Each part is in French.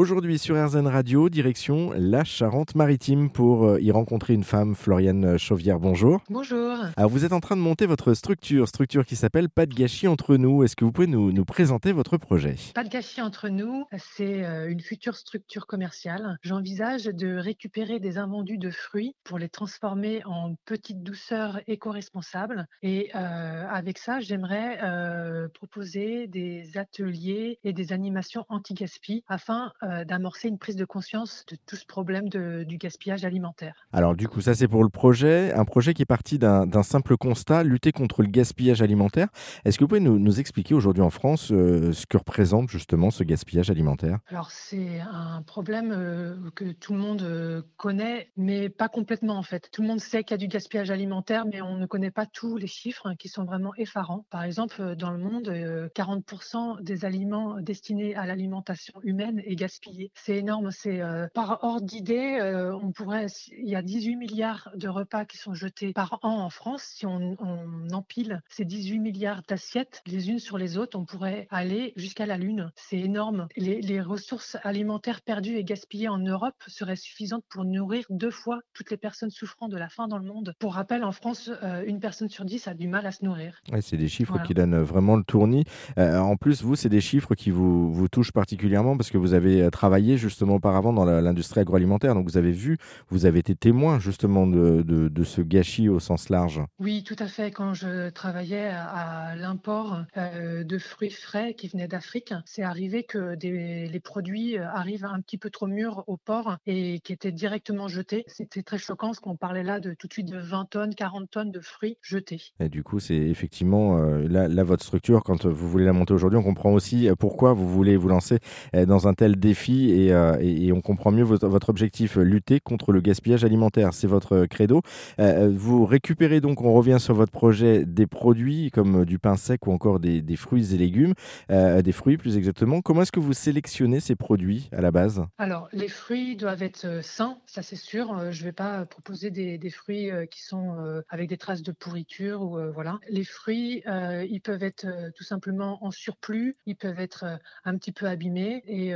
Aujourd'hui sur RZN Radio, direction la Charente-Maritime pour euh, y rencontrer une femme, Floriane Chauvière. Bonjour. Bonjour. Alors vous êtes en train de monter votre structure, structure qui s'appelle Pas de gâchis entre nous. Est-ce que vous pouvez nous, nous présenter votre projet? Pas de gâchis entre nous, c'est euh, une future structure commerciale. J'envisage de récupérer des invendus de fruits pour les transformer en petites douceurs éco-responsables. Et euh, avec ça, j'aimerais euh, proposer des ateliers et des animations anti-gaspi afin euh, d'amorcer une prise de conscience de tout ce problème de- du gaspillage alimentaire. Alors du coup, ça c'est pour le projet, un projet qui est parti d'un simple constat, lutter contre le gaspillage alimentaire. Est-ce que vous pouvez nous, nous expliquer aujourd'hui en France euh, ce que représente justement ce gaspillage alimentaire? Alors c'est un problème euh, que tout le monde euh, connaît, mais pas complètement en fait. Tout le monde sait qu'il y a du gaspillage alimentaire, mais on ne connaît pas tous les chiffres hein, qui sont vraiment effarants. Par exemple, euh, dans le monde, euh, 40% des aliments destinés à l'alimentation humaine est gaspillé. C'est énorme. C'est euh, par ordre d'idée, euh, on pourrait. Il y a 18 milliards de repas qui sont jetés par an en France. Si on, on empile ces 18 milliards d'assiettes les unes sur les autres, on pourrait aller jusqu'à la Lune. C'est énorme. Les, les ressources alimentaires perdues et gaspillées en Europe seraient suffisantes pour nourrir deux fois toutes les personnes souffrant de la faim dans le monde. Pour rappel, en France, euh, une personne sur dix a du mal à se nourrir. Ouais, c'est des chiffres Voilà. qui donnent vraiment le tournis. Euh, en plus, vous, c'est des chiffres qui vous, vous touchent particulièrement parce que vous avez euh, travaillé justement auparavant dans l'industrie agroalimentaire. Donc, vous avez vu, vous avez été témoin justement de, de- de ce gâchis au sens large. Oui, tout à fait. Quand je travaillais à, à l'import euh, de fruits frais qui venaient d'Afrique, c'est arrivé que des, les produits euh, arrivent un petit peu trop mûrs au port et qui étaient directement jetés. C'était très choquant parce qu'on parlait là de tout de suite de 20 tonnes, 40 tonnes de fruits jetés. Et du coup, c'est effectivement euh, là, là, votre structure, quand vous voulez la monter aujourd'hui, on comprend aussi pourquoi vous voulez vous lancer dans un tel défi et, euh, et- on comprend mieux votre, objectif, euh, lutter contre le gaspillage alimentaire. C'est votre euh, credo. Vous récupérez donc, on revient sur votre projet, des produits comme du pain sec ou encore des, fruits et légumes, des fruits plus exactement. Comment est-ce que vous sélectionnez ces produits à la base? Alors, les fruits doivent être sains, ça c'est sûr. Je ne vais pas proposer des, des fruits qui sont avec des traces de pourriture ou voilà. Les fruits, ils peuvent être tout simplement en surplus, ils peuvent être un petit peu abîmés et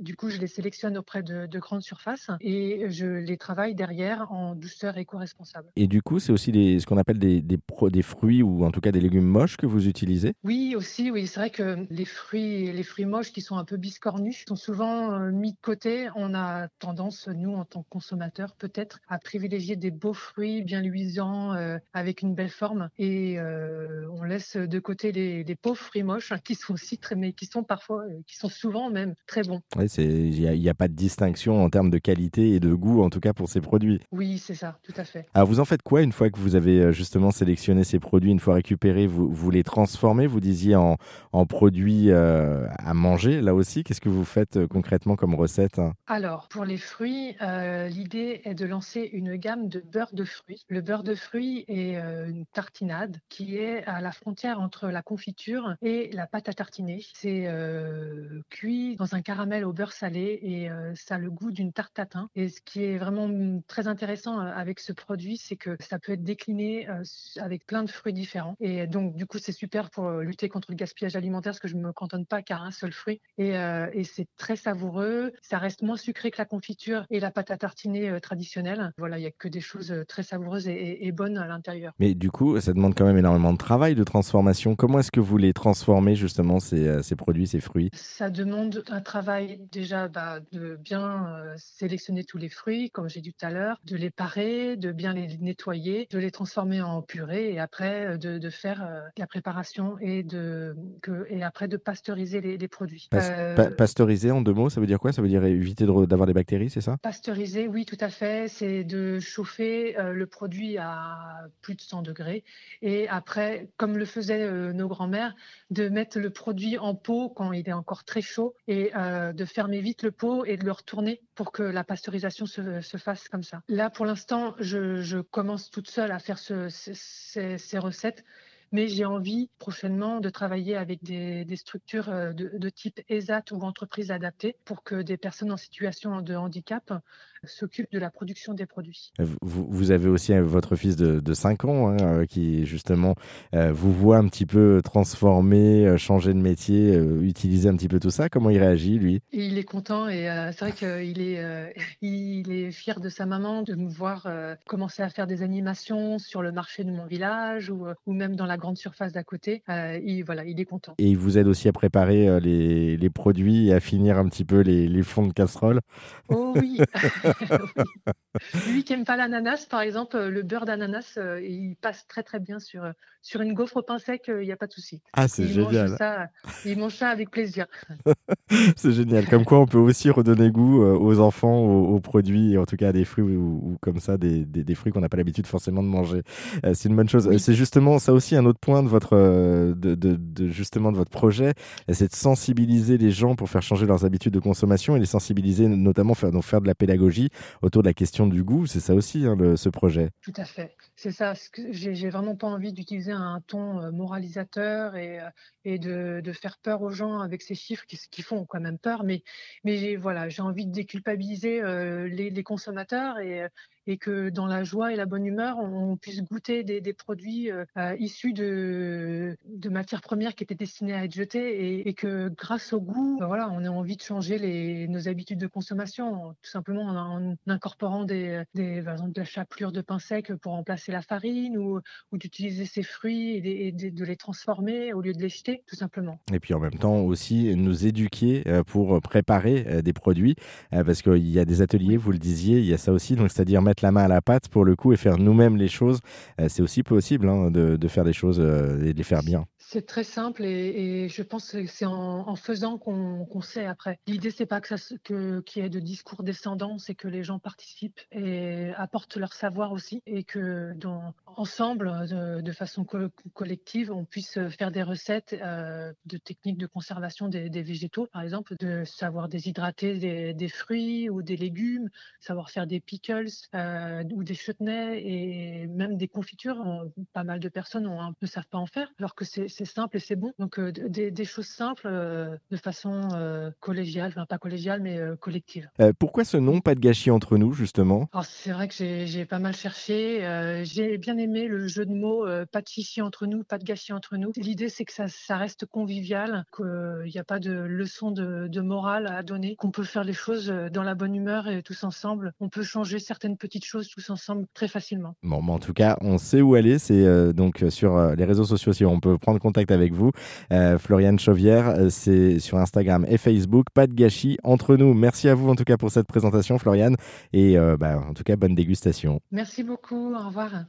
du coup, je les sélectionne auprès de, de grandes surfaces et je les travaille derrière en douceur éco-responsable. Et du coup, c'est aussi des- ce qu'on appelle des, des, fruits ou en tout cas des légumes moches que vous utilisez? Oui, aussi, oui, c'est vrai que les fruits, les fruits moches qui sont un peu biscornus sont souvent euh, mis de côté. On a tendance, nous, en tant que consommateurs, peut-être, à privilégier des beaux fruits bien luisants, euh, avec une belle forme, et euh, on laisse de côté les, les pauvres fruits moches qui sont aussi très, mais qui sont parfois, qui sont souvent même très bons. Il n'y a, pas de distinction en termes de qualité et de goût, en tout cas pour ces produits. Oui, c'est ça, tout à fait. Alors, vous en faites quoi une fois que vous avez euh, justement sélectionné ces produits, une fois récupérés, vous, vous les transformez, vous disiez, en, en produits euh, à manger, là aussi? Qu'est-ce que vous faites euh, concrètement comme recette? Alors, pour les fruits, euh, l'idée est de lancer une gamme de beurre de fruits. Le beurre de fruits est euh, une tartinade qui est à la frontière entre la confiture et la pâte à tartiner. C'est cuit dans un caramel au beurre salé et euh, ça a le goût d'une tarte tatin. Et ce qui est vraiment mm, très intéressant euh, avec ce produit, c'est que ça peut être décliné euh, avec plein de fruits différents. Et donc, du coup, c'est super pour lutter contre le gaspillage alimentaire parce que je ne me cantonne pas qu'à un seul fruit. Et, euh, et c'est très savoureux. Ça reste moins sucré que la confiture et la pâte à tartiner euh, traditionnelle. Voilà, il n'y a que des choses très savoureuses et, et- et bonnes à l'intérieur. Mais du coup, ça demande quand même énormément de travail, de transformation. Comment est-ce que vous les transformez justement, ces, ces produits, ces fruits? Ça demande un travail déjà bah, de bien euh, sélectionner tous les fruits, comme j'ai dit tout à l'heure, de les parer, de bien les nettoyer, de les transformer en purée et après euh, de, de faire euh, la préparation et, de, que, et après de pasteuriser les, les produits. Pas- pa- pasteuriser en deux mots, ça veut dire quoi? Ça veut dire éviter de d'avoir des bactéries, c'est ça? Pasteuriser, oui, tout à fait. C'est de chauffer le produit à plus de 100 degrés. Et après, comme le faisaient nos grands-mères, de mettre le produit en pot quand il est encore très chaud et de fermer vite le pot et de le retourner pour que la pasteurisation se, se fasse comme ça. Là, pour l'instant, je, commence toute seule à faire ce- ce- ces, ces recettes. Mais j'ai envie prochainement de travailler avec des, des structures de, de, type ESAT ou entreprises adaptées pour que des personnes en situation de handicap s'occupent de la production des produits. Vous, vous avez aussi votre fils de, de 5 ans hein, qui justement vous voit un petit peu transformer, changer de métier, utiliser un petit peu tout ça. Comment il réagit lui? Il est content et c'est vrai qu'il est, il est fier de sa maman de me voir commencer à faire des animations sur le marché de mon village ou, ou même dans la grande surface d'à côté. il, voilà, il est content. Et il vous aide aussi à préparer les, les produits et à finir un petit peu les, les fonds de casserole Oh oui. Lui qui n'aime pas l'ananas, par exemple, le beurre d'ananas, il passe très très bien sur, sur une gaufre au pain sec, il n'y a pas de souci. Ah, c'est génial. Mange ça, il mange ça avec plaisir. c'est génial. Comme quoi, on peut aussi redonner goût aux enfants, aux, produits, et en tout cas à des fruits ou, comme ça, des, des, des fruits qu'on n'a pas l'habitude forcément de manger. c'est une bonne chose. C'est justement ça aussi un autre point de votre, de, de, justement de votre projet, c'est de sensibiliser les gens pour faire changer leurs habitudes de consommation et les sensibiliser, notamment faire, donc faire de la pédagogie autour de la question du goût. C'est ça aussi, hein, ce projet. Tout à fait. C'est ça. J'ai vraiment pas envie d'utiliser un ton euh, moralisateur et, euh, de, faire peur aux gens avec ces chiffres qui, font quand même peur. Mais, voilà, j'ai envie de déculpabiliser euh, les, consommateurs et, et que dans la joie et la bonne humeur, on puisse goûter des, des produits euh, issus de, de, matières premières qui étaient destinées à être jetées et, et que grâce au goût, ben voilà, on a envie de changer les, nos habitudes de consommation, tout simplement en, en incorporant des, des, par exemple, de la chapelure de pain sec pour remplacer la farine ou, ou d'utiliser ces fruits et, de, de les transformer au lieu de les jeter, tout simplement. Et puis en même temps aussi nous éduquer euh, pour préparer euh, des produits, parce qu'il y a des ateliers, vous le disiez, il y a ça aussi, donc c'est-à-dire mettre la main à la pâte pour le coup et faire nous-mêmes les choses, euh, c'est aussi possible hein, de, de, faire des choses euh, et de les faire bien. C'est très simple et, je pense que c'est en, faisant qu'on qu sait après. L'idée, c'est pas que qu'il y ait de discours descendants, c'est que les gens participent et apportent leur savoir aussi et que ensemble, de, façon co collective, on puisse faire des recettes euh, de techniques de conservation des, végétaux, par exemple, de savoir déshydrater des, fruits ou des légumes, savoir faire des pickles euh, ou des chutneys et même des confitures. Pas mal de personnes ont, ne savent pas en faire, alors que c'est c'est simple et c'est bon. Donc euh, des, des, choses simples euh, de façon euh, collégiale, enfin pas collégiale mais collective. pourquoi ce nom, pas de gâchis entre nous justement? C'est vrai que j'ai pas mal cherché. j'ai bien aimé le jeu de mots, pas de chichi entre nous, pas de gâchis entre nous. L'idée c'est que ça, ça, reste convivial, qu'il n'y a pas de leçon de, de morale à donner, qu'on peut faire les choses dans la bonne humeur et tous ensemble. On peut changer certaines petites choses tous ensemble très facilement. Bon, mais en tout cas, on sait où aller. C'est donc sur les réseaux sociaux si on peut prendre contact avec vous. Euh, Floriane Chauvière, euh, c'est sur Instagram et Facebook. Pas de gâchis entre nous. Merci à vous en tout cas pour cette présentation, Floriane. Et euh, bah, en tout cas, bonne dégustation. Merci beaucoup. Au revoir.